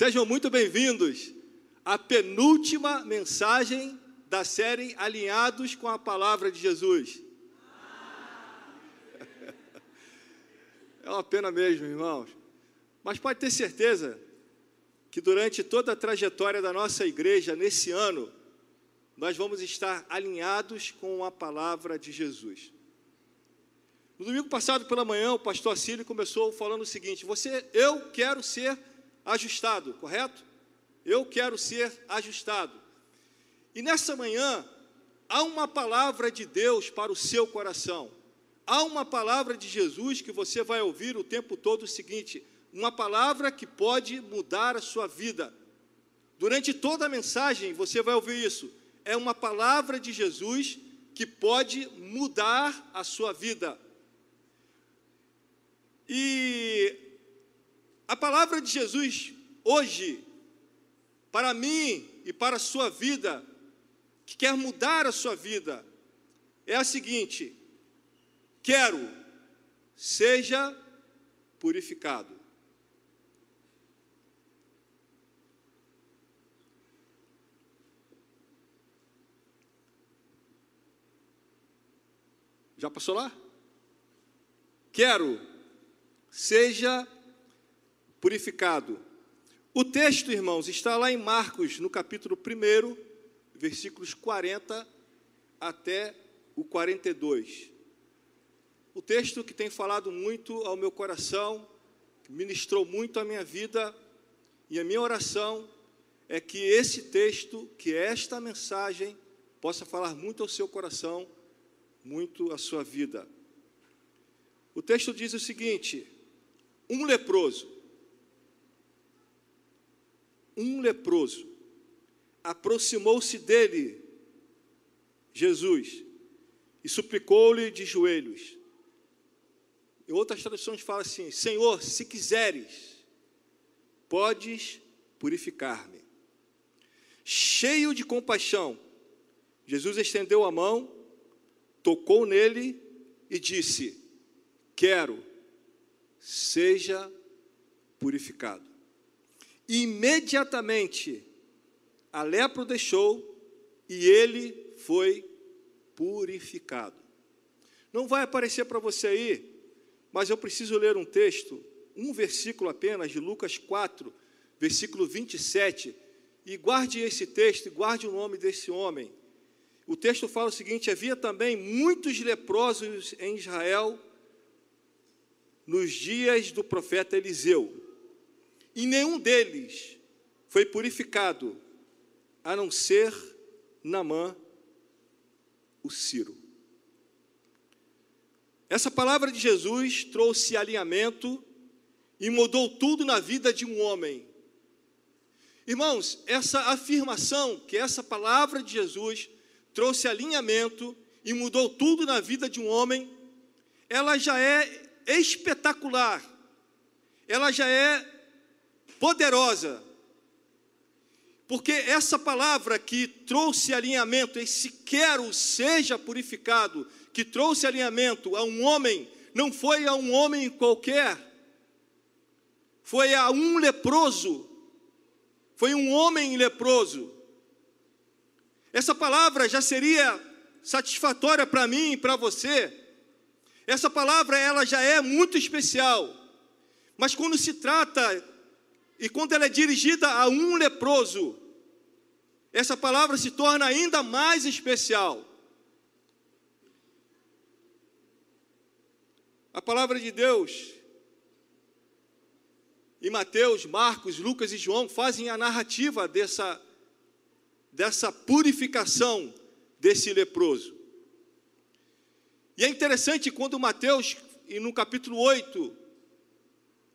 Sejam muito bem-vindos à penúltima mensagem da série Alinhados com a Palavra de Jesus. É uma pena mesmo, irmãos. Mas pode ter certeza que durante toda a trajetória da nossa igreja nesse ano, nós vamos estar alinhados com a palavra de Jesus. No domingo passado pela manhã, o pastor Cílio começou falando o seguinte: você, eu quero ser ajustado, correto? Eu quero ser ajustado. E nessa manhã, há uma palavra de Deus para o seu coração. Há uma palavra de Jesus que você vai ouvir o tempo todo o seguinte: uma palavra que pode mudar a sua vida. Durante toda a mensagem você vai ouvir isso. É uma palavra de Jesus que pode mudar a sua vida. E a palavra de Jesus hoje, para mim e para a sua vida, que quer mudar a sua vida, é a seguinte: quero, seja purificado. Já passou lá? Quero, seja purificado. O texto, irmãos, está lá em Marcos, no capítulo 1, versículos 40 até o 42. O texto que tem falado muito ao meu coração, ministrou muito a minha vida, e a minha oração é que esse texto, que esta mensagem, possa falar muito ao seu coração, muito à sua vida. O texto diz o seguinte: um leproso, um leproso, aproximou-se dele, Jesus, e suplicou-lhe de joelhos. Em outras traduções fala assim: Senhor, se quiseres, podes purificar-me. Cheio de compaixão, Jesus estendeu a mão, tocou nele e disse: Quero, seja purificado. Imediatamente a lepra o deixou e ele foi purificado. Não vai aparecer para você aí, mas eu preciso ler um texto, um versículo apenas, de Lucas 4, versículo 27, e guarde esse texto, e guarde o nome desse homem. O texto fala o seguinte: havia também muitos leprosos em Israel nos dias do profeta Eliseu, e nenhum deles foi purificado, a não ser Namã, o Ciro. Essa palavra de Jesus trouxe alinhamento e mudou tudo na vida de um homem. Irmãos, essa afirmação que essa palavra de Jesus trouxe alinhamento e mudou tudo na vida de um homem, ela já é espetacular, ela já é poderosa, porque essa palavra que trouxe alinhamento, esse quero seja purificado, que trouxe alinhamento a um homem, não foi a um homem qualquer, foi a um leproso, foi um homem leproso. Essa palavra já seria satisfatória para mim e para você. Essa palavra ela já é muito especial. Mas quando se trata e quando ela é dirigida a um leproso, essa palavra se torna ainda mais especial. A palavra de Deus, e Mateus, Marcos, Lucas e João fazem a narrativa dessa, dessa purificação desse leproso. E é interessante quando Mateus, e no capítulo 8,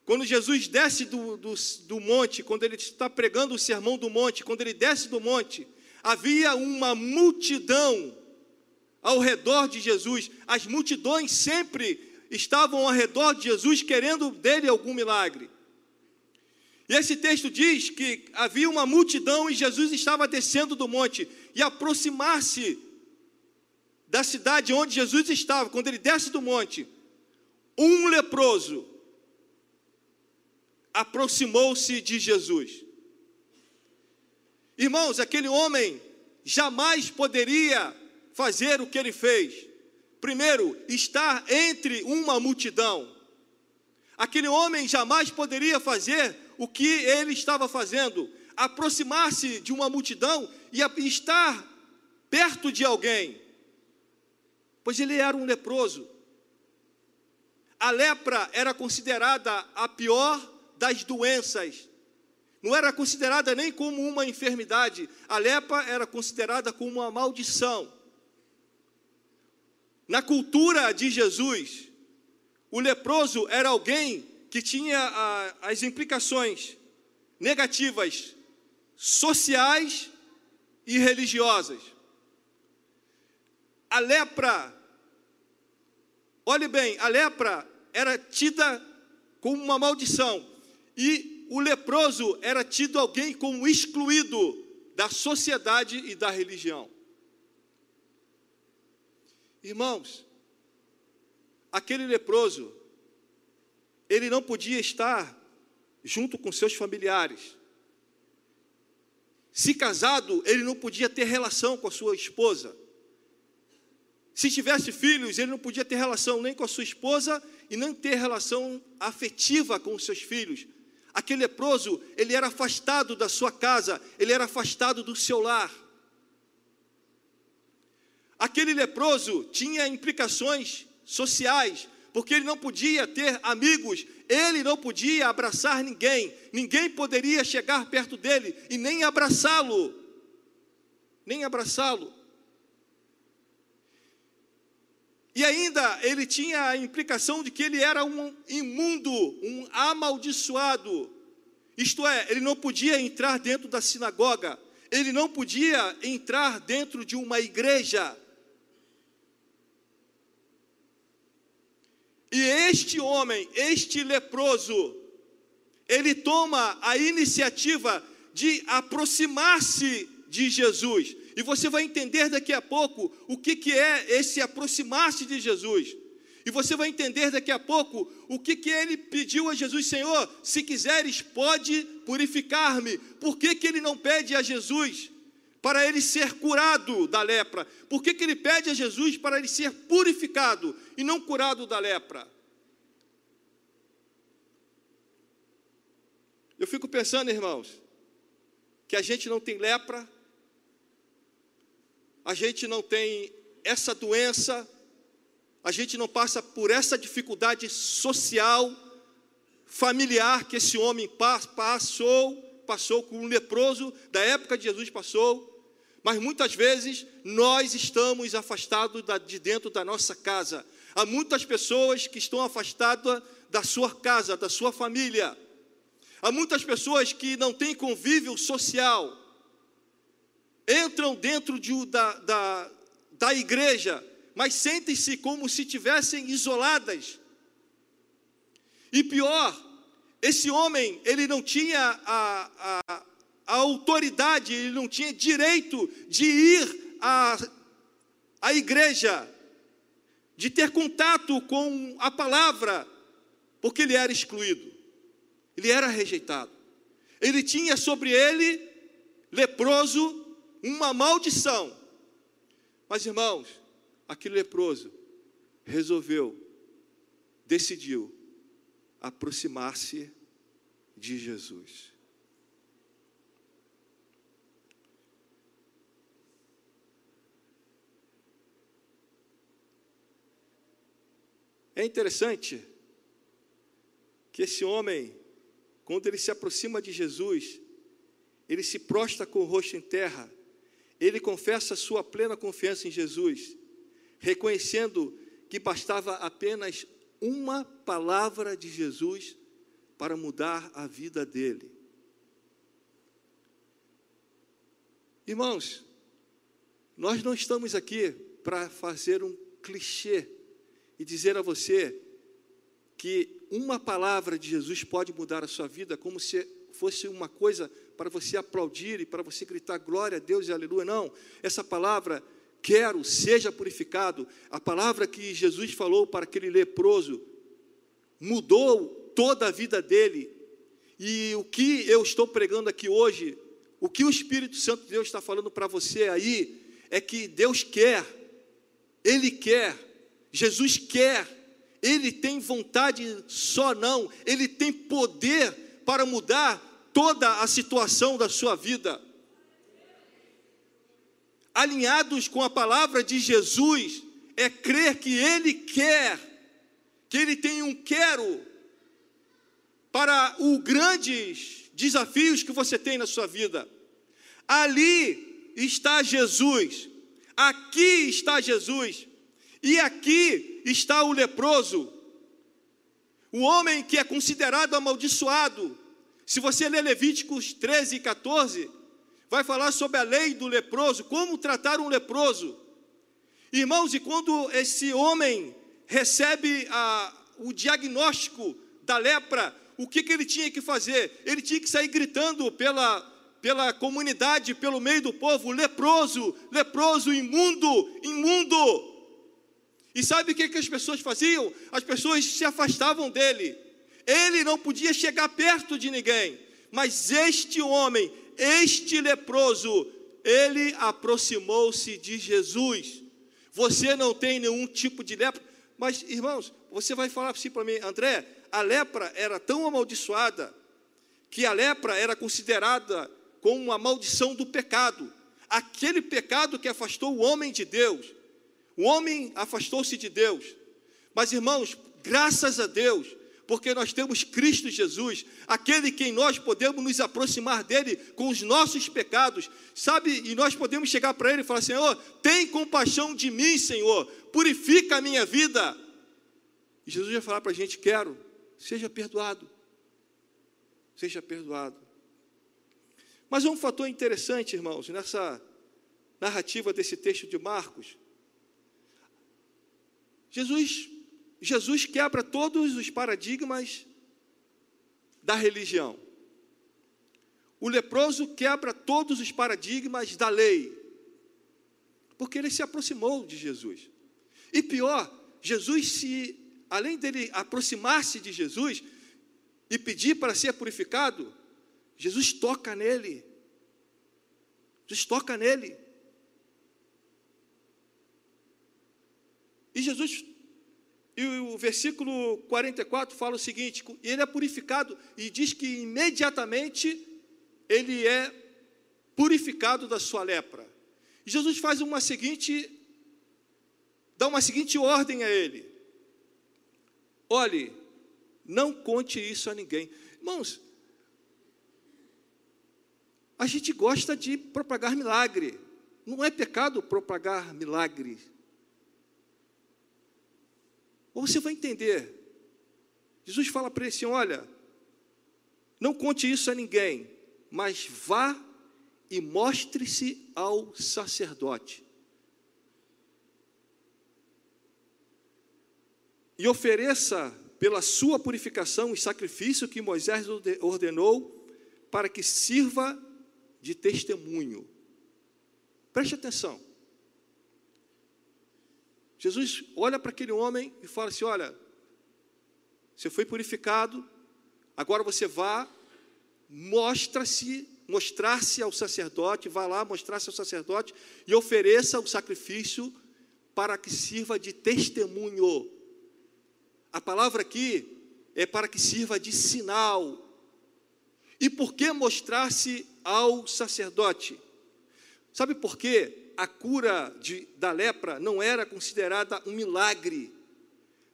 quando Jesus desce do, do, do, monte, quando ele está pregando o sermão do monte, quando ele desce do monte, havia uma multidão ao redor de Jesus. As multidões sempre estavam ao redor de Jesus querendo dele algum milagre. E esse texto diz que havia uma multidão e Jesus estava descendo do monte e aproximar-se da cidade onde Jesus estava, quando ele desce do monte, um leproso aproximou-se de Jesus. Irmãos, aquele homem jamais poderia fazer o que ele fez. Primeiro, estar entre uma multidão. Aquele homem jamais poderia fazer o que ele estava fazendo, aproximar-se de uma multidão e estar perto de alguém, pois ele era um leproso. A lepra era considerada a pior das doenças. Não era considerada nem como uma enfermidade, a lepra era considerada como uma maldição. Na cultura de Jesus, o leproso era alguém que tinha as implicações negativas sociais e religiosas. A lepra, olhe bem, a lepra era tida como uma maldição e o leproso era tido alguém como excluído da sociedade e da religião. Irmãos, aquele leproso, ele não podia estar junto com seus familiares. Se casado, ele não podia ter relação com a sua esposa. Se tivesse filhos, ele não podia ter relação nem com a sua esposa e nem ter relação afetiva com os seus filhos. Aquele leproso, ele era afastado da sua casa, ele era afastado do seu lar. Aquele leproso tinha implicações sociais, porque ele não podia ter amigos, ele não podia abraçar ninguém, ninguém poderia chegar perto dele e nem abraçá-lo, nem abraçá-lo. E ainda ele tinha a implicação de que ele era um imundo, um amaldiçoado. Isto é, ele não podia entrar dentro da sinagoga, ele não podia entrar dentro de uma igreja. E este homem, este leproso, ele toma a iniciativa de aproximar-se de Jesus. E você vai entender daqui a pouco o que, que é esse aproximar-se de Jesus. E você vai entender daqui a pouco o que, que ele pediu a Jesus, Senhor, se quiseres, pode purificar-me. Por que, que ele não pede a Jesus para ele ser curado da lepra? Por que, que ele pede a Jesus para ele ser purificado e não curado da lepra? Eu fico pensando, irmãos, que a gente não tem lepra, a gente não tem essa doença, a gente não passa por essa dificuldade social, familiar que esse homem passou, passou com um leproso da época de Jesus passou, mas muitas vezes nós estamos afastados de dentro da nossa casa. Há muitas pessoas que estão afastadas da sua casa, da sua família. Há muitas pessoas que não têm convívio social, entram dentro de, da, da, da igreja, mas sentem-se como se tivessem isoladas. E pior, esse homem, ele não tinha a, a, a autoridade, ele não tinha direito de ir à, à igreja, de ter contato com a palavra, porque ele era excluído, ele era rejeitado. Ele tinha sobre ele, leproso, uma maldição. Mas irmãos, aquele leproso resolveu, decidiu aproximar-se de Jesus. É interessante que esse homem, quando ele se aproxima de Jesus, ele se prostra com o rosto em terra, ele confessa sua plena confiança em Jesus, reconhecendo que bastava apenas uma palavra de Jesus para mudar a vida dele. Irmãos, nós não estamos aqui para fazer um clichê e dizer a você que uma palavra de Jesus pode mudar a sua vida, como se fosse uma coisa para você aplaudir e para você gritar glória a Deus e aleluia. Não, essa palavra, quero, seja purificado, a palavra que Jesus falou para aquele leproso, mudou toda a vida dele. E o que eu estou pregando aqui hoje, O que o Espírito Santo de Deus está falando para você aí é que Deus quer, Ele quer, Jesus quer, Ele tem vontade só não, Ele tem poder para mudar toda a situação da sua vida. Alinhados com a palavra de Jesus, é crer que Ele quer, que Ele tem um quero para os grandes desafios que você tem na sua vida. Ali está Jesus, aqui está Jesus, e aqui está o leproso, o homem que é considerado amaldiçoado. Se você ler Levíticos 13 e 14, vai falar sobre a lei do leproso, como tratar um leproso. Irmãos, e quando esse homem recebe a, o diagnóstico da lepra, o que, que ele tinha que fazer? Ele tinha que sair gritando pela, pela comunidade, pelo meio do povo: leproso, leproso, imundo, imundo. E sabe o que, que as pessoas faziam? As pessoas se afastavam dele. Ele não podia chegar perto de ninguém. Mas este homem, este leproso, ele aproximou-se de Jesus. Você não tem nenhum tipo de lepra. Mas, irmãos, você vai falar assim para mim, André, a lepra era tão amaldiçoada que a lepra era considerada como uma maldição do pecado. Aquele pecado que afastou o homem de Deus. O homem afastou-se de Deus. Mas, irmãos, graças a Deus, porque nós temos Cristo Jesus, aquele quem nós podemos nos aproximar dele com os nossos pecados, sabe? E nós podemos chegar para ele e falar: Senhor, tem compaixão de mim, Senhor, purifica a minha vida. E Jesus vai falar para a gente: Quero, seja perdoado, seja perdoado. Mas um fator interessante, irmãos, nessa narrativa desse texto de Marcos. Jesus Jesus quebra todos os paradigmas da religião. O leproso quebra todos os paradigmas da lei, porque ele se aproximou de Jesus. E pior, Jesus se, além dele aproximar-se de Jesus e pedir para ser purificado, Jesus toca nele. Jesus toca nele. E Jesus e o versículo 44 fala o seguinte: ele é purificado, e diz que imediatamente ele é purificado da sua lepra. E Jesus faz uma seguinte, dá uma seguinte ordem a ele: olhe, não conte isso a ninguém. Irmãos, a gente gosta de propagar milagre. Não é pecado propagar milagre. Ou você vai entender. Jesus fala para ele assim: olha, não conte isso a ninguém, mas vá e mostre-se ao sacerdote. E ofereça pela sua purificação o sacrifício que Moisés ordenou para que sirva de testemunho. Preste atenção. Jesus olha para aquele homem e fala assim: Olha, você foi purificado, agora você vá, mostra-se, mostrar-se ao sacerdote, vá lá mostrar-se ao sacerdote e ofereça o sacrifício para que sirva de testemunho. A palavra aqui é para que sirva de sinal. E por que mostrar-se ao sacerdote? Sabe por quê? a cura de, da lepra não era considerada um milagre,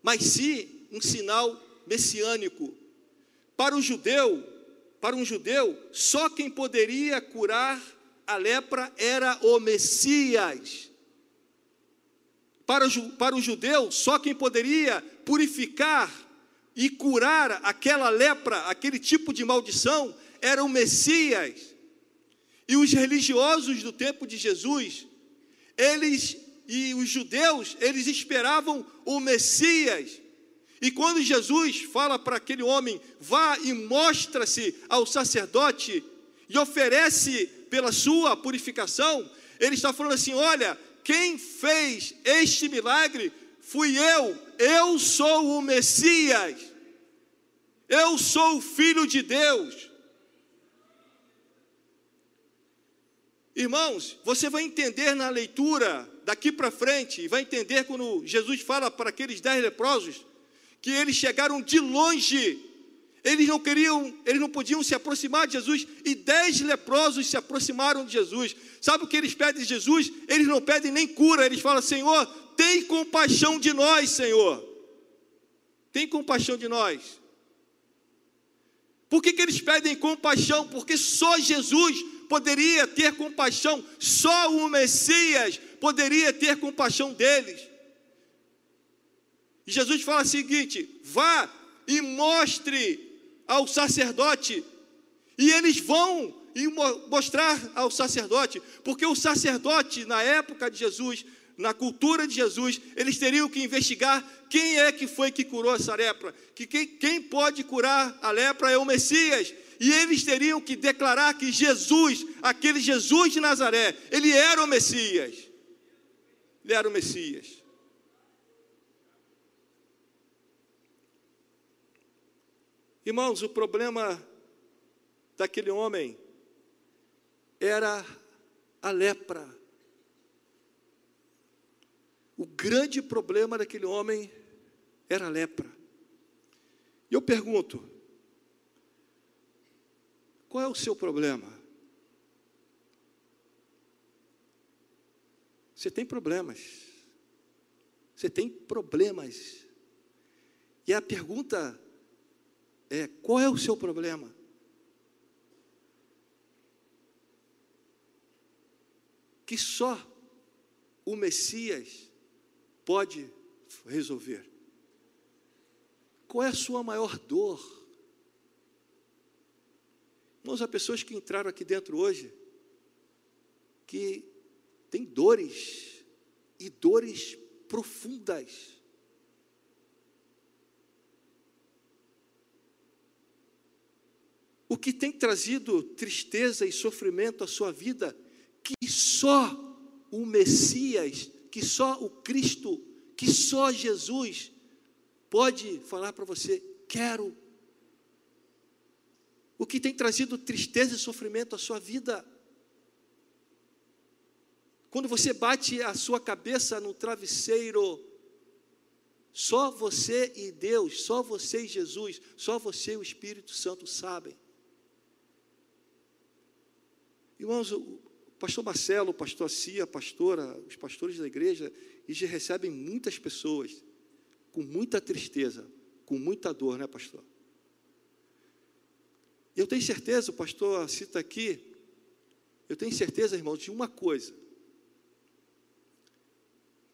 mas sim um sinal messiânico. Para o judeu, para um judeu, só quem poderia curar a lepra era o Messias. Para para o judeu, só quem poderia purificar e curar aquela lepra, aquele tipo de maldição, era o Messias. E os religiosos do tempo de Jesus eles e os judeus, eles esperavam o Messias. E quando Jesus fala para aquele homem, vá e mostra-se ao sacerdote e oferece pela sua purificação, ele está falando assim: olha, quem fez este milagre fui eu, eu sou o Messias, eu sou o Filho de Deus. Irmãos, você vai entender na leitura daqui para frente, e vai entender quando Jesus fala para aqueles dez leprosos, que eles chegaram de longe, eles não queriam, eles não podiam se aproximar de Jesus, e dez leprosos se aproximaram de Jesus. Sabe o que eles pedem de Jesus? Eles não pedem nem cura, eles falam: Senhor, tem compaixão de nós, Senhor. Tem compaixão de nós. Por que, que eles pedem compaixão? Porque só Jesus poderia ter compaixão, só o Messias poderia ter compaixão deles. E Jesus fala o seguinte: vá e mostre ao sacerdote, e eles vão e mostrar ao sacerdote, porque o sacerdote, na época de Jesus, na cultura de Jesus, eles teriam que investigar quem é que foi que curou essa lepra, que quem, quem pode curar a lepra é o Messias, e eles teriam que declarar que Jesus, aquele Jesus de Nazaré, ele era o Messias. Ele era o Messias. Irmãos, o problema daquele homem era a lepra. O grande problema daquele homem era a lepra. E eu pergunto: qual é o seu problema? Você tem problemas. Você tem problemas. E a pergunta é: qual é o seu problema? Que só o Messias pode resolver. Qual é a sua maior dor? Irmãos, há pessoas que entraram aqui dentro hoje que têm dores e dores profundas. O que tem trazido tristeza e sofrimento à sua vida, que só o Messias, que só o Cristo, que só Jesus pode falar para você: quero o que tem trazido tristeza e sofrimento à sua vida. Quando você bate a sua cabeça no travesseiro, só você e Deus, só você e Jesus, só você e o Espírito Santo sabem. Irmãos, o pastor Marcelo, o pastor Cia, a pastora, os pastores da igreja, eles recebem muitas pessoas com muita tristeza, com muita dor, né, pastor? Eu tenho certeza, o pastor cita aqui, eu tenho certeza, irmão, de uma coisa: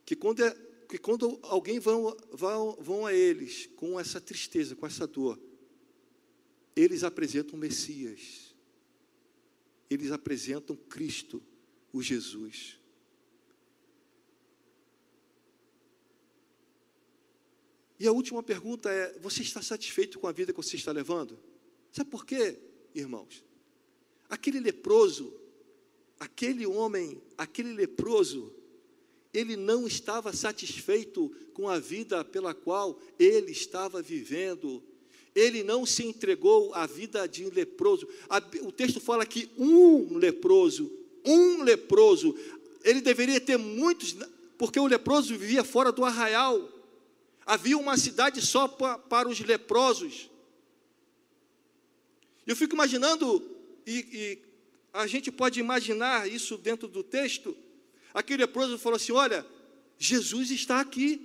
que quando, é, que quando alguém vão, vão, vão a eles com essa tristeza, com essa dor, eles apresentam o Messias, eles apresentam Cristo, o Jesus. E a última pergunta é: você está satisfeito com a vida que você está levando? Sabe por quê, irmãos? Aquele leproso, aquele homem, aquele leproso, ele não estava satisfeito com a vida pela qual ele estava vivendo. Ele não se entregou à vida de um leproso. O texto fala que um leproso, um leproso, ele deveria ter muitos, porque o leproso vivia fora do arraial. Havia uma cidade só para os leprosos. Eu fico imaginando, e, e a gente pode imaginar isso dentro do texto. Aquele leproso falou assim: Olha, Jesus está aqui.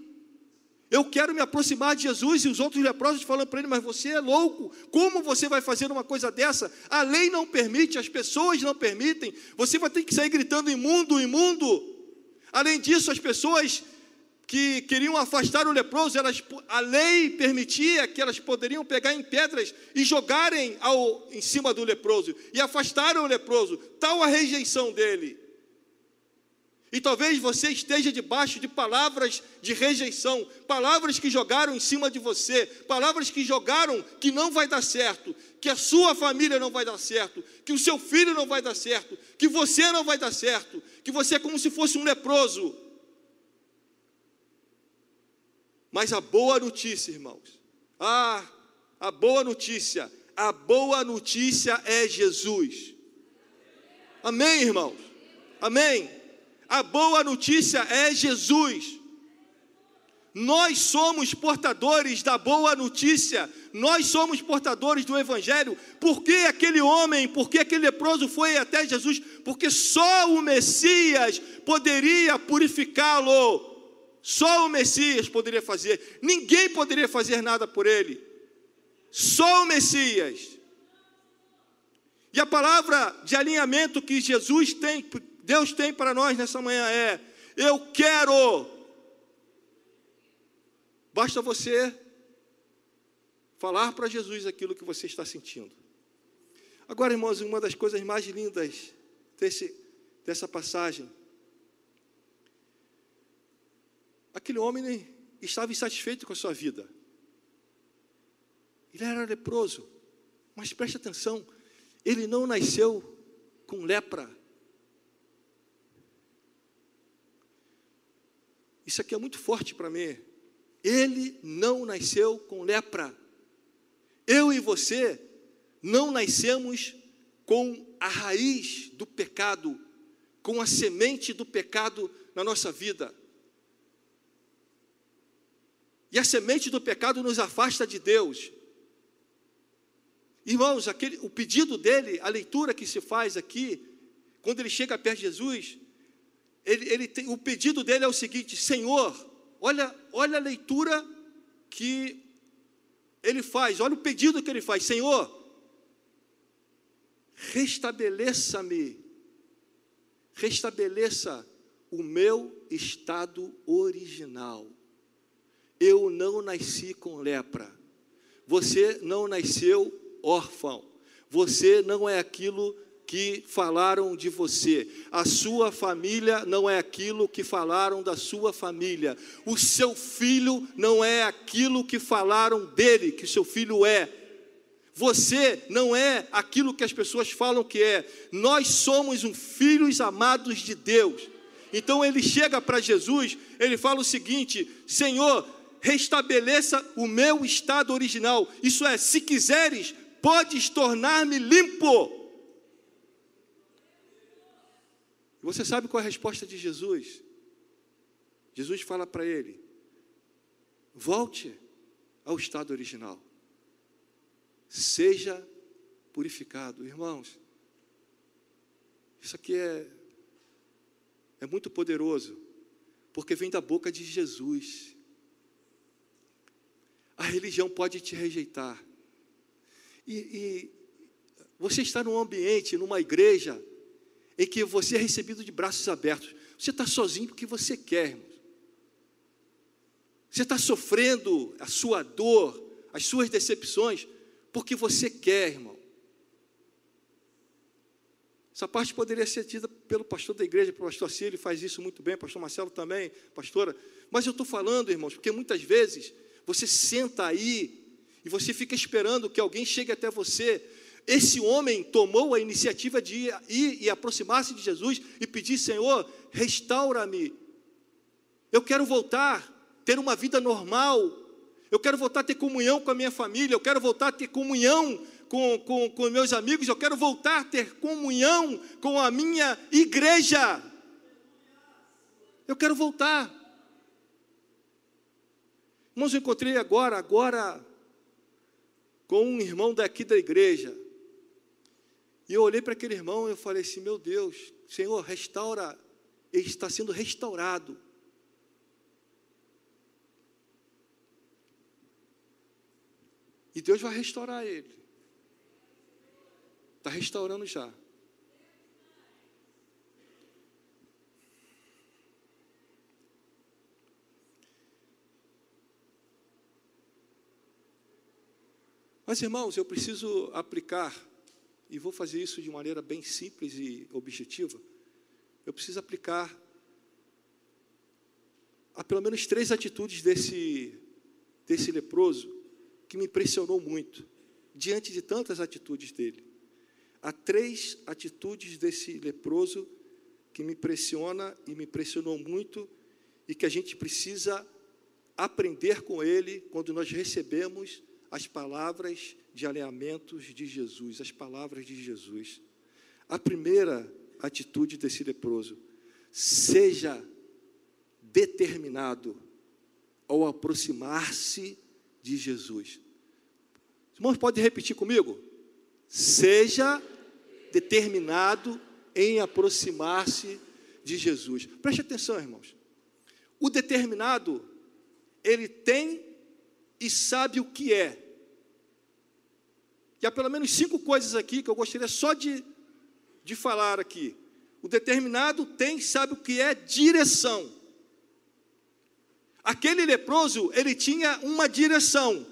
Eu quero me aproximar de Jesus. E os outros leprosos falando para ele: Mas você é louco. Como você vai fazer uma coisa dessa? A lei não permite, as pessoas não permitem. Você vai ter que sair gritando imundo, imundo. Além disso, as pessoas que queriam afastar o leproso, elas, a lei permitia que elas poderiam pegar em pedras e jogarem ao, em cima do leproso, e afastaram o leproso, tal a rejeição dele. E talvez você esteja debaixo de palavras de rejeição, palavras que jogaram em cima de você, palavras que jogaram que não vai dar certo, que a sua família não vai dar certo, que o seu filho não vai dar certo, que você não vai dar certo, que você é como se fosse um leproso. Mas a boa notícia, irmãos, ah, a boa notícia, a boa notícia é Jesus. Amém, irmãos? Amém? A boa notícia é Jesus. Nós somos portadores da boa notícia, nós somos portadores do Evangelho. Por que aquele homem, por que aquele leproso foi até Jesus? Porque só o Messias poderia purificá-lo. Só o Messias poderia fazer, ninguém poderia fazer nada por ele. Só o Messias. E a palavra de alinhamento que Jesus tem, Deus tem para nós nessa manhã é: eu quero Basta você falar para Jesus aquilo que você está sentindo. Agora, irmãos, uma das coisas mais lindas desse, dessa passagem. Aquele homem estava insatisfeito com a sua vida. Ele era leproso. Mas preste atenção, ele não nasceu com lepra. Isso aqui é muito forte para mim. Ele não nasceu com lepra. Eu e você não nascemos com a raiz do pecado, com a semente do pecado na nossa vida. E a semente do pecado nos afasta de Deus. Irmãos, aquele, o pedido dele, a leitura que se faz aqui, quando ele chega perto de Jesus, ele, ele tem, o pedido dele é o seguinte: Senhor, Olha, olha a leitura que ele faz, olha o pedido que ele faz: Senhor, restabeleça-me, restabeleça o meu estado original. Eu não nasci com lepra, você não nasceu órfão, você não é aquilo que falaram de você. A sua família não é aquilo que falaram da sua família. O seu filho não é aquilo que falaram dele, que seu filho é. Você não é aquilo que as pessoas falam que é. Nós somos um filhos amados de Deus. Então ele chega para Jesus, ele fala o seguinte: Senhor, restabeleça o meu estado original. Isso é, se quiseres, podes tornar-me limpo. Você sabe qual é a resposta de Jesus? Jesus fala para ele: volte ao estado original, seja purificado. Irmãos, isso aqui é, é muito poderoso, porque vem da boca de Jesus. A religião pode te rejeitar. E, e você está num ambiente, numa igreja, em que você é recebido de braços abertos. Você está sozinho porque você quer, irmãos. Você está sofrendo a sua dor, as suas decepções, porque você quer, irmão. Essa parte poderia ser dita pelo pastor da igreja, pelo pastor Cílio, faz isso muito bem, pastor Marcelo também, pastora. Mas eu estou falando, irmãos, porque muitas vezes você senta aí e você fica esperando que alguém chegue até você esse homem tomou a iniciativa de ir e aproximar-se de Jesus e pedir: Senhor, restaura-me. Eu quero voltar, ter uma vida normal. Eu quero voltar a ter comunhão com a minha família. Eu quero voltar a ter comunhão com, com, com meus amigos. Eu quero voltar a ter comunhão com a minha igreja. Eu quero voltar. Irmãos, eu encontrei agora, agora, com um irmão daqui da igreja. E eu olhei para aquele irmão e eu falei assim: meu Deus, Senhor, restaura, ele está sendo restaurado. E Deus vai restaurar ele. Está restaurando já. Mas, irmãos, eu preciso aplicar e vou fazer isso de maneira bem simples e objetiva, eu preciso aplicar a pelo menos três atitudes desse, desse leproso que me impressionou muito, diante de tantas atitudes dele. Há três atitudes desse leproso que me impressiona e me impressionou muito e que a gente precisa aprender com ele quando nós recebemos as palavras de alinhamentos de Jesus, as palavras de Jesus. A primeira atitude desse leproso. Seja determinado ao aproximar-se de Jesus. Os irmãos podem repetir comigo? Seja determinado em aproximar-se de Jesus. Preste atenção, irmãos. O determinado, ele tem e sabe o que é. E há pelo menos cinco coisas aqui que eu gostaria só de, de falar aqui. O determinado tem sabe o que é direção. Aquele leproso, ele tinha uma direção.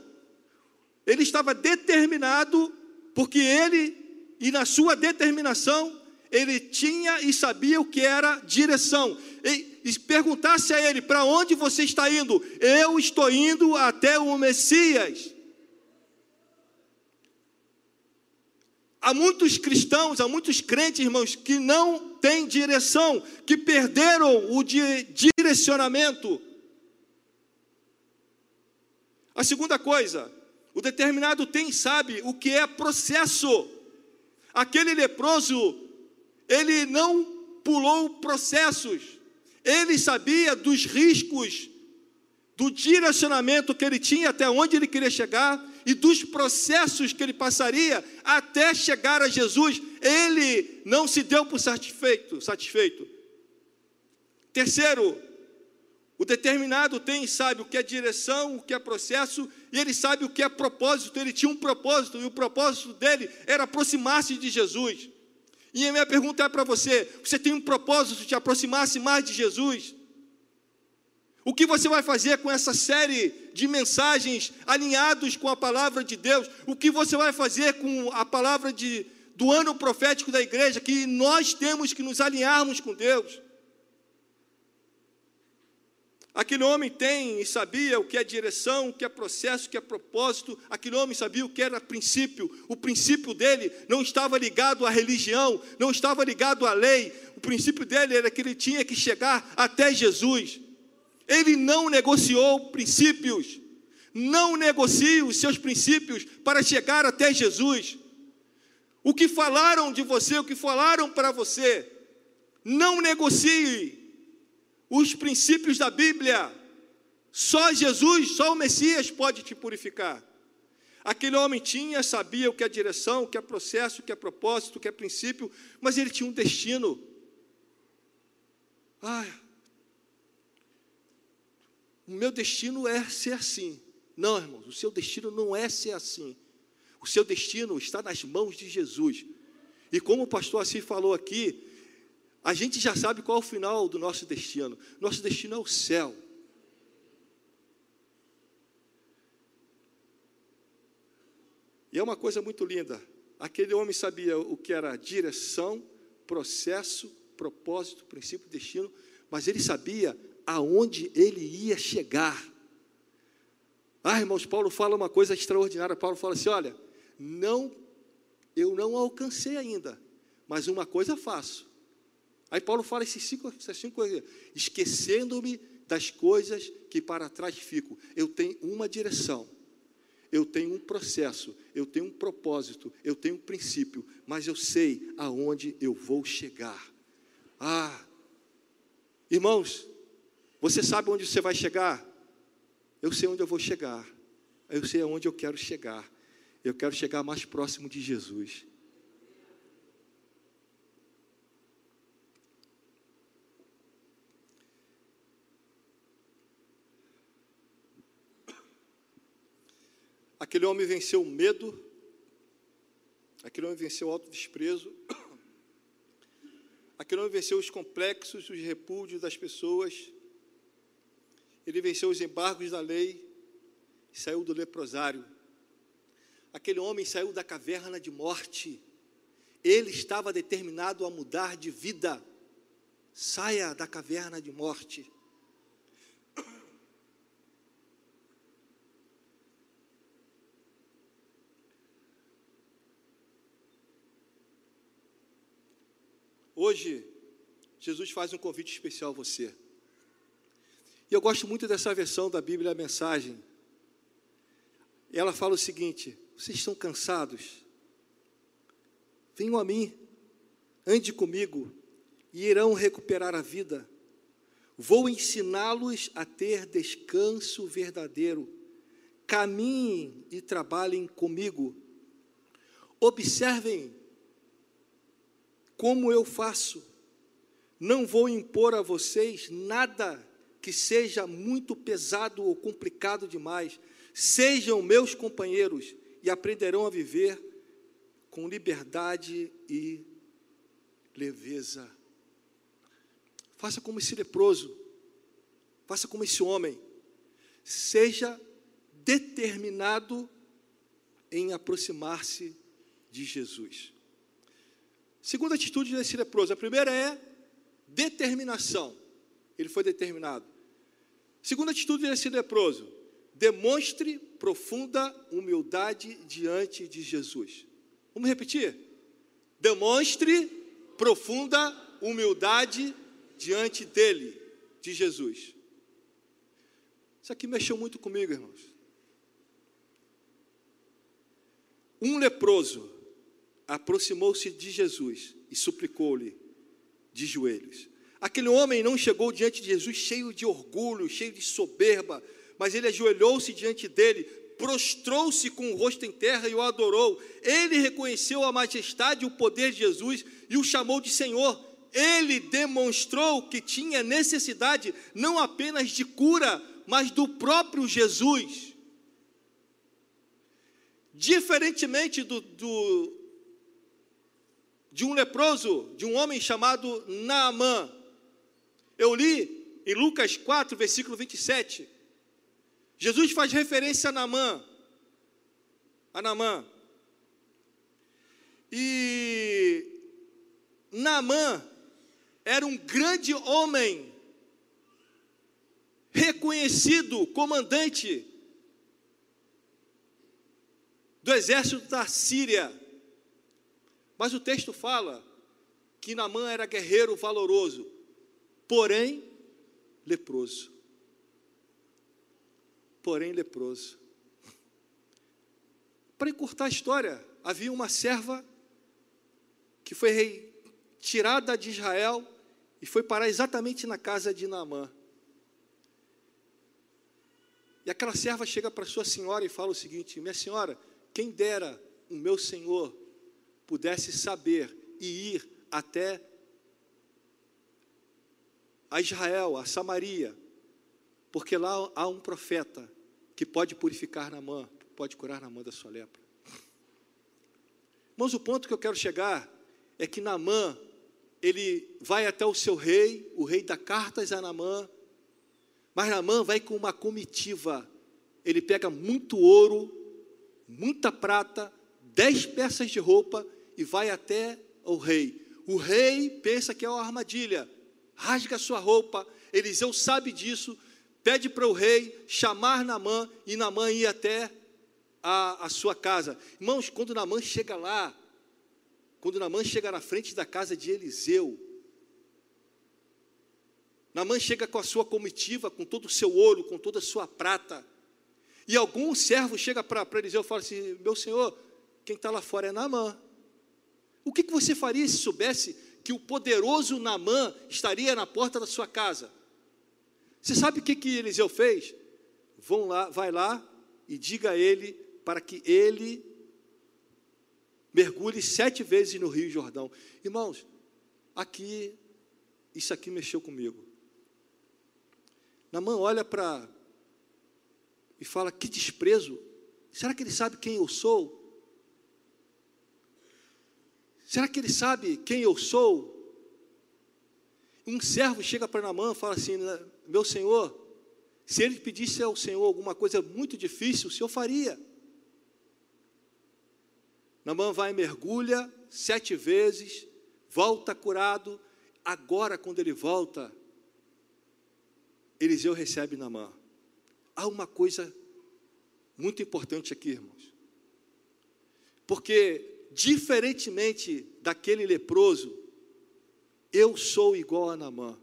Ele estava determinado, porque ele, e na sua determinação, ele tinha e sabia o que era direção. E, e perguntasse a ele: para onde você está indo? Eu estou indo até o Messias. Há muitos cristãos, há muitos crentes, irmãos, que não têm direção, que perderam o direcionamento. A segunda coisa, o determinado tem, sabe, o que é processo. Aquele leproso, ele não pulou processos, ele sabia dos riscos, do direcionamento que ele tinha até onde ele queria chegar, e dos processos que ele passaria até chegar a Jesus, ele não se deu por satisfeito. satisfeito. Terceiro, o determinado tem, sabe o que é direção, o que é processo, e ele sabe o que é propósito. Ele tinha um propósito, e o propósito dele era aproximar-se de Jesus. E a minha pergunta é para você: você tem um propósito de aproximar-se mais de Jesus? O que você vai fazer com essa série de mensagens alinhados com a palavra de Deus? O que você vai fazer com a palavra de, do ano profético da igreja? Que nós temos que nos alinharmos com Deus. Aquele homem tem e sabia o que é direção, o que é processo, o que é propósito. Aquele homem sabia o que era princípio. O princípio dele não estava ligado à religião, não estava ligado à lei. O princípio dele era que ele tinha que chegar até Jesus. Ele não negociou princípios. Não negocie os seus princípios para chegar até Jesus. O que falaram de você, o que falaram para você, não negocie os princípios da Bíblia. Só Jesus, só o Messias pode te purificar. Aquele homem tinha, sabia o que é direção, o que é processo, o que é propósito, o que é princípio, mas ele tinha um destino. Ah, o meu destino é ser assim. Não, irmãos, o seu destino não é ser assim. O seu destino está nas mãos de Jesus. E como o pastor assim falou aqui, a gente já sabe qual é o final do nosso destino. Nosso destino é o céu. E é uma coisa muito linda. Aquele homem sabia o que era direção, processo, propósito, princípio, destino, mas ele sabia aonde ele ia chegar. Ah, irmãos, Paulo fala uma coisa extraordinária. Paulo fala assim: olha, não, eu não alcancei ainda, mas uma coisa faço. Aí Paulo fala esses cinco, essas cinco coisas, esquecendo-me das coisas que para trás fico. Eu tenho uma direção, eu tenho um processo, eu tenho um propósito, eu tenho um princípio, mas eu sei aonde eu vou chegar. Ah, irmãos, você sabe onde você vai chegar? Eu sei onde eu vou chegar. Eu sei aonde eu quero chegar. Eu quero chegar mais próximo de Jesus. Aquele homem venceu o medo, aquele homem venceu o autodesprezo, aquele homem venceu os complexos, os repúdios das pessoas, ele venceu os embargos da lei e saiu do leprosário. Aquele homem saiu da caverna de morte. Ele estava determinado a mudar de vida. Saia da caverna de morte. Hoje, Jesus faz um convite especial a você. E eu gosto muito dessa versão da Bíblia, a mensagem. Ela fala o seguinte: vocês estão cansados? Venham a mim, ande comigo, e irão recuperar a vida. Vou ensiná-los a ter descanso verdadeiro. Caminhem e trabalhem comigo. Observem como eu faço. Não vou impor a vocês nada que seja muito pesado ou complicado demais. Sejam meus companheiros e aprenderão a viver com liberdade e leveza. Faça como esse leproso, faça como esse homem. Seja determinado em aproximar-se de Jesus. Segunda atitude desse leproso: a primeira é determinação. Ele foi determinado. Segunda atitude desse leproso: demonstre profunda humildade diante de Jesus. Vamos repetir? Demonstre profunda humildade diante dele, de Jesus. Isso aqui mexeu muito comigo, irmãos. Um leproso aproximou-se de Jesus e suplicou-lhe de joelhos. Aquele homem não chegou diante de Jesus cheio de orgulho, cheio de soberba, mas ele ajoelhou-se diante dele, prostrou-se com o rosto em terra e o adorou. Ele reconheceu a majestade e o poder de Jesus e o chamou de Senhor. Ele demonstrou que tinha necessidade não apenas de cura, mas do próprio Jesus. Diferentemente do, do de um leproso, de um homem chamado Naamã. Eu li em Lucas 4, versículo 27. Jesus faz referência a Naamã. A Naamã. E Naamã era um grande homem, reconhecido comandante do exército da Síria. Mas o texto fala que Naamã era guerreiro valoroso, porém leproso. Porém leproso. Para encurtar a história, havia uma serva que foi tirada de Israel e foi parar exatamente na casa de Naamã. E aquela serva chega para sua senhora e fala o seguinte: Minha senhora, quem dera o meu senhor pudesse saber e ir até a Israel, a Samaria, porque lá há um profeta que pode purificar na mão, pode curar na mão da sua lepra. Mas o ponto que eu quero chegar é que Namã, ele vai até o seu rei, o rei dá cartas a Namã, mas Namã vai com uma comitiva, ele pega muito ouro, muita prata, dez peças de roupa e vai até o rei. O rei pensa que é uma armadilha, rasga sua roupa. Eliseu sabe disso, pede para o rei chamar Namã e Namã ir até a, a sua casa. Irmãos, quando Namã chega lá, quando Namã chega na frente da casa de Eliseu, Namã chega com a sua comitiva, com todo o seu ouro, com toda a sua prata. E algum servo chega para Eliseu e fala assim: Meu senhor, quem está lá fora é Namã. O que, que você faria se soubesse que o poderoso Namã estaria na porta da sua casa? Você sabe o que, que Eliseu fez? Vão lá, vai lá e diga a ele para que ele mergulhe sete vezes no Rio Jordão. Irmãos, aqui, isso aqui mexeu comigo. Namã olha para e fala: que desprezo. Será que ele sabe quem eu sou? Será que ele sabe quem eu sou? Um servo chega para Namã e fala assim: Meu senhor, se ele pedisse ao senhor alguma coisa muito difícil, o senhor faria. Namã vai e mergulha sete vezes, volta curado. Agora, quando ele volta, Eliseu recebe Namã. Há uma coisa muito importante aqui, irmãos. Porque diferentemente daquele leproso, eu sou igual a Namã.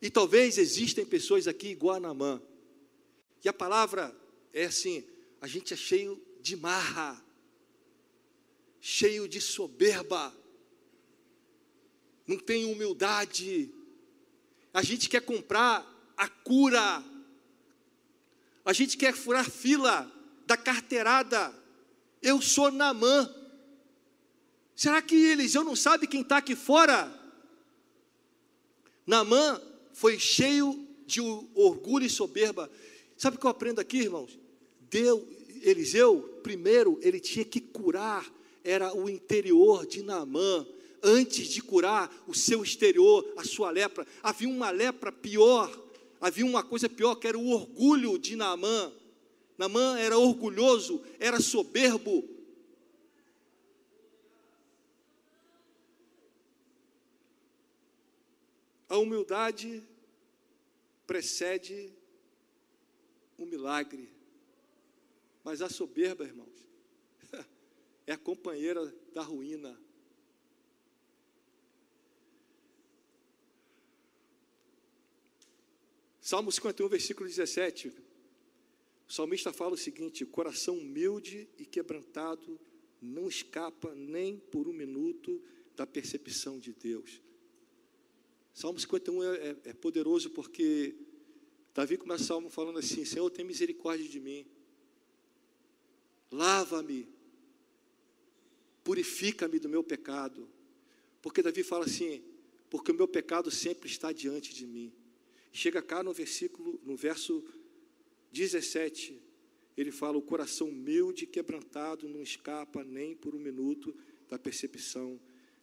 E talvez existem pessoas aqui igual a Namã. E a palavra é assim: a gente é cheio de marra, cheio de soberba. não tem humildade. A gente quer comprar a cura. A gente quer furar fila da carteirada. Eu sou Namã. Será que Eliseu não sabe quem está aqui fora? Namã foi cheio de orgulho e soberba. Sabe o que eu aprendo aqui, irmãos? Deus, Eliseu, primeiro, ele tinha que curar, era o interior de Naamã, antes de curar o seu exterior, a sua lepra. Havia uma lepra pior, havia uma coisa pior, que era o orgulho de Naamã. Naamã era orgulhoso, era soberbo. A humildade precede o milagre. Mas a soberba, irmãos, é a companheira da ruína. Salmo 51, versículo 17. O salmista fala o seguinte: coração humilde e quebrantado não escapa nem por um minuto da percepção de Deus. Salmo 51 é, é, é poderoso porque Davi começa o salmo falando assim: Senhor, tem misericórdia de mim, lava-me, purifica-me do meu pecado. Porque Davi fala assim: porque o meu pecado sempre está diante de mim. Chega cá no versículo, no verso 17, ele fala: o coração humilde e quebrantado não escapa nem por um minuto da percepção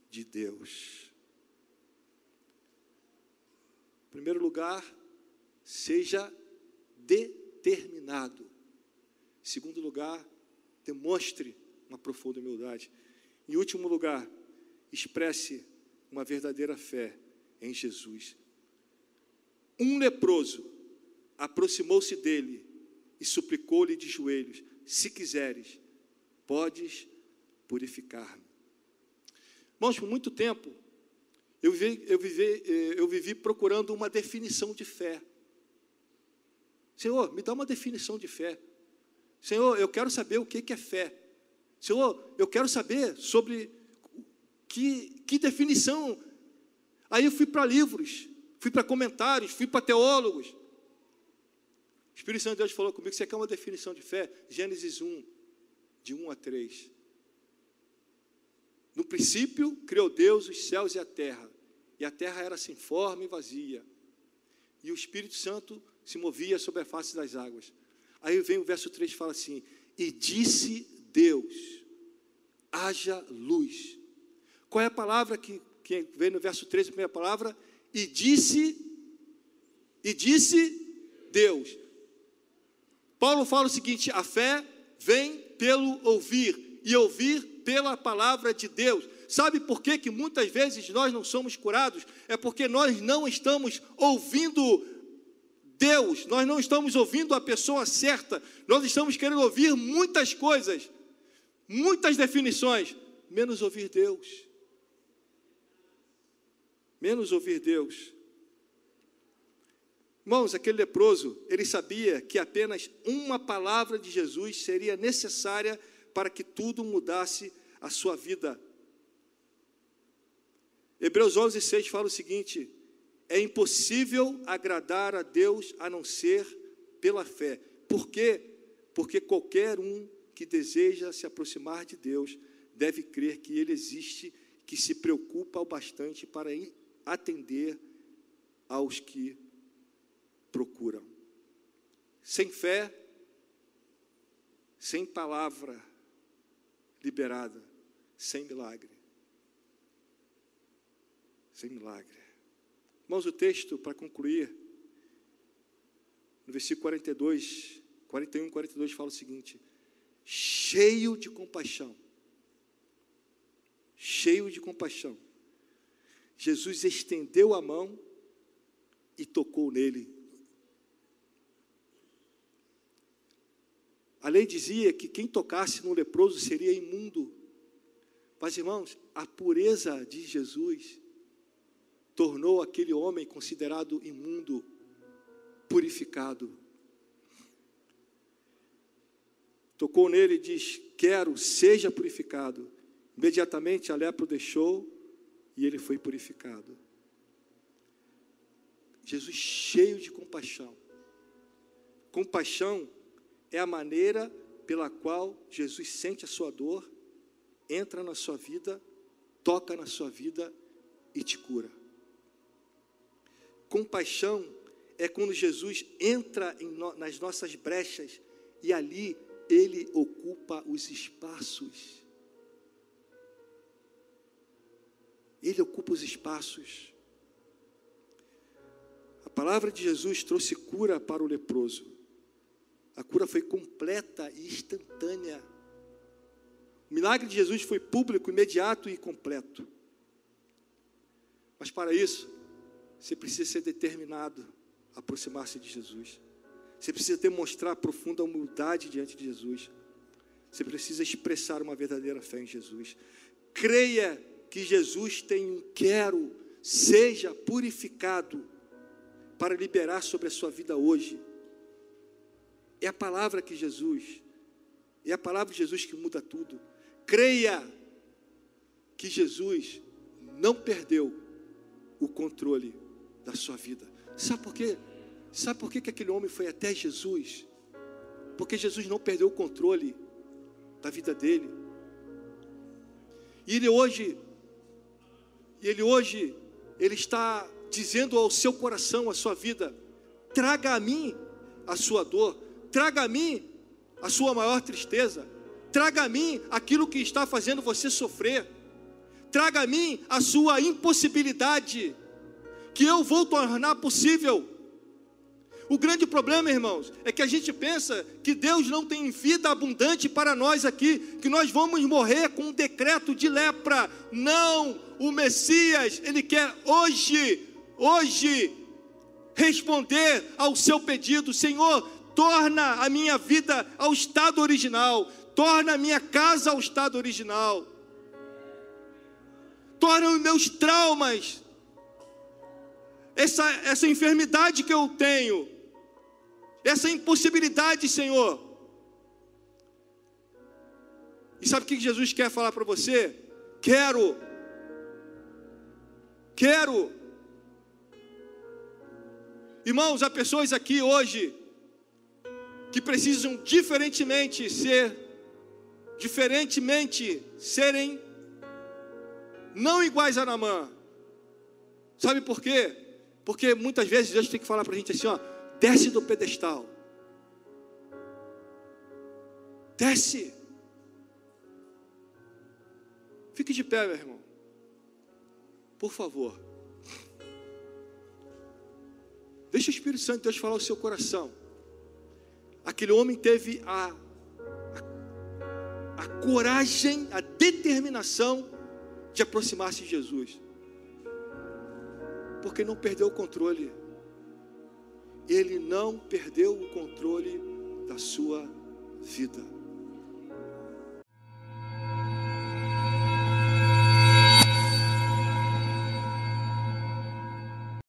de Deus. Em primeiro lugar, seja determinado. Em segundo lugar, demonstre uma profunda humildade. Em último lugar, expresse uma verdadeira fé em Jesus. Um leproso aproximou-se dele e suplicou-lhe de joelhos: Se quiseres, podes purificar-me. Irmãos, por muito tempo, eu vivi, eu, vivi, eh, eu vivi procurando uma definição de fé. Senhor, me dá uma definição de fé. Senhor, eu quero saber o que é fé. Senhor, eu quero saber sobre que, que definição. Aí eu fui para livros, fui para comentários, fui para teólogos. O Espírito Santo de Deus falou comigo: você quer uma definição de fé? Gênesis 1, de 1 a 3. No princípio, criou Deus os céus e a terra, e a terra era sem forma e vazia, e o Espírito Santo se movia sobre a face das águas. Aí vem o verso 3 fala assim: E disse Deus: haja luz. Qual é a palavra que, que vem no verso 3, a primeira palavra? E disse, e disse Deus. Paulo fala o seguinte: a fé vem pelo ouvir, e ouvir pela palavra de Deus. Sabe por que, que muitas vezes nós não somos curados? É porque nós não estamos ouvindo Deus, nós não estamos ouvindo a pessoa certa, nós estamos querendo ouvir muitas coisas, muitas definições, menos ouvir Deus. Menos ouvir Deus. Irmãos, aquele leproso, ele sabia que apenas uma palavra de Jesus seria necessária para que tudo mudasse a sua vida. Hebreus 11, 6 fala o seguinte: é impossível agradar a Deus a não ser pela fé. Por quê? Porque qualquer um que deseja se aproximar de Deus deve crer que Ele existe, que se preocupa o bastante para atender aos que procuram. Sem fé, sem palavra, liberada, sem milagre. Sem milagre. Irmãos, o texto, para concluir, no versículo 42, 41 e 42, fala o seguinte: cheio de compaixão, cheio de compaixão, Jesus estendeu a mão e tocou nele A lei dizia que quem tocasse no leproso seria imundo. Mas, irmãos, a pureza de Jesus tornou aquele homem considerado imundo, purificado. Tocou nele e diz: Quero, seja purificado. Imediatamente a lepra o deixou e ele foi purificado. Jesus cheio de compaixão. Compaixão é a maneira pela qual Jesus sente a sua dor, entra na sua vida, toca na sua vida e te cura. Compaixão é quando Jesus entra no, nas nossas brechas e ali ele ocupa os espaços. Ele ocupa os espaços. A palavra de Jesus trouxe cura para o leproso. A cura foi completa e instantânea. O milagre de Jesus foi público, imediato e completo. Mas para isso, você precisa ser determinado a aproximar-se de Jesus. Você precisa demonstrar profunda humildade diante de Jesus. Você precisa expressar uma verdadeira fé em Jesus. Creia que Jesus tem um quero, seja purificado para liberar sobre a sua vida hoje. É a palavra que Jesus, é a palavra de Jesus que muda tudo. Creia que Jesus não perdeu o controle da sua vida. Sabe por quê? Sabe por quê que aquele homem foi até Jesus? Porque Jesus não perdeu o controle da vida dele. E ele hoje, ele hoje, ele está dizendo ao seu coração, à sua vida: traga a mim a sua dor, traga a mim a sua maior tristeza, traga a mim aquilo que está fazendo você sofrer, traga a mim a sua impossibilidade, que eu vou tornar possível. O grande problema, irmãos, é que a gente pensa que Deus não tem vida abundante para nós aqui, que nós vamos morrer com um decreto de lepra. Não, o Messias, ele quer hoje, hoje, responder ao seu pedido: Senhor, torna a minha vida ao estado original, torna a minha casa ao estado original, torna os meus traumas essa, essa enfermidade que eu tenho, essa impossibilidade, Senhor. E sabe o que Jesus quer falar para você? Quero, quero. Irmãos, há pessoas aqui hoje que precisam diferentemente ser, diferentemente serem não iguais a Namã. Sabe por quê? Porque muitas vezes Deus tem que falar para a gente assim: ó, desce do pedestal. Desce. Fique de pé, meu irmão. Por favor. Deixa o Espírito Santo de Deus falar o seu coração. Aquele homem teve a, a, a coragem, a determinação de aproximar-se de Jesus porque não perdeu o controle. Ele não perdeu o controle da sua vida.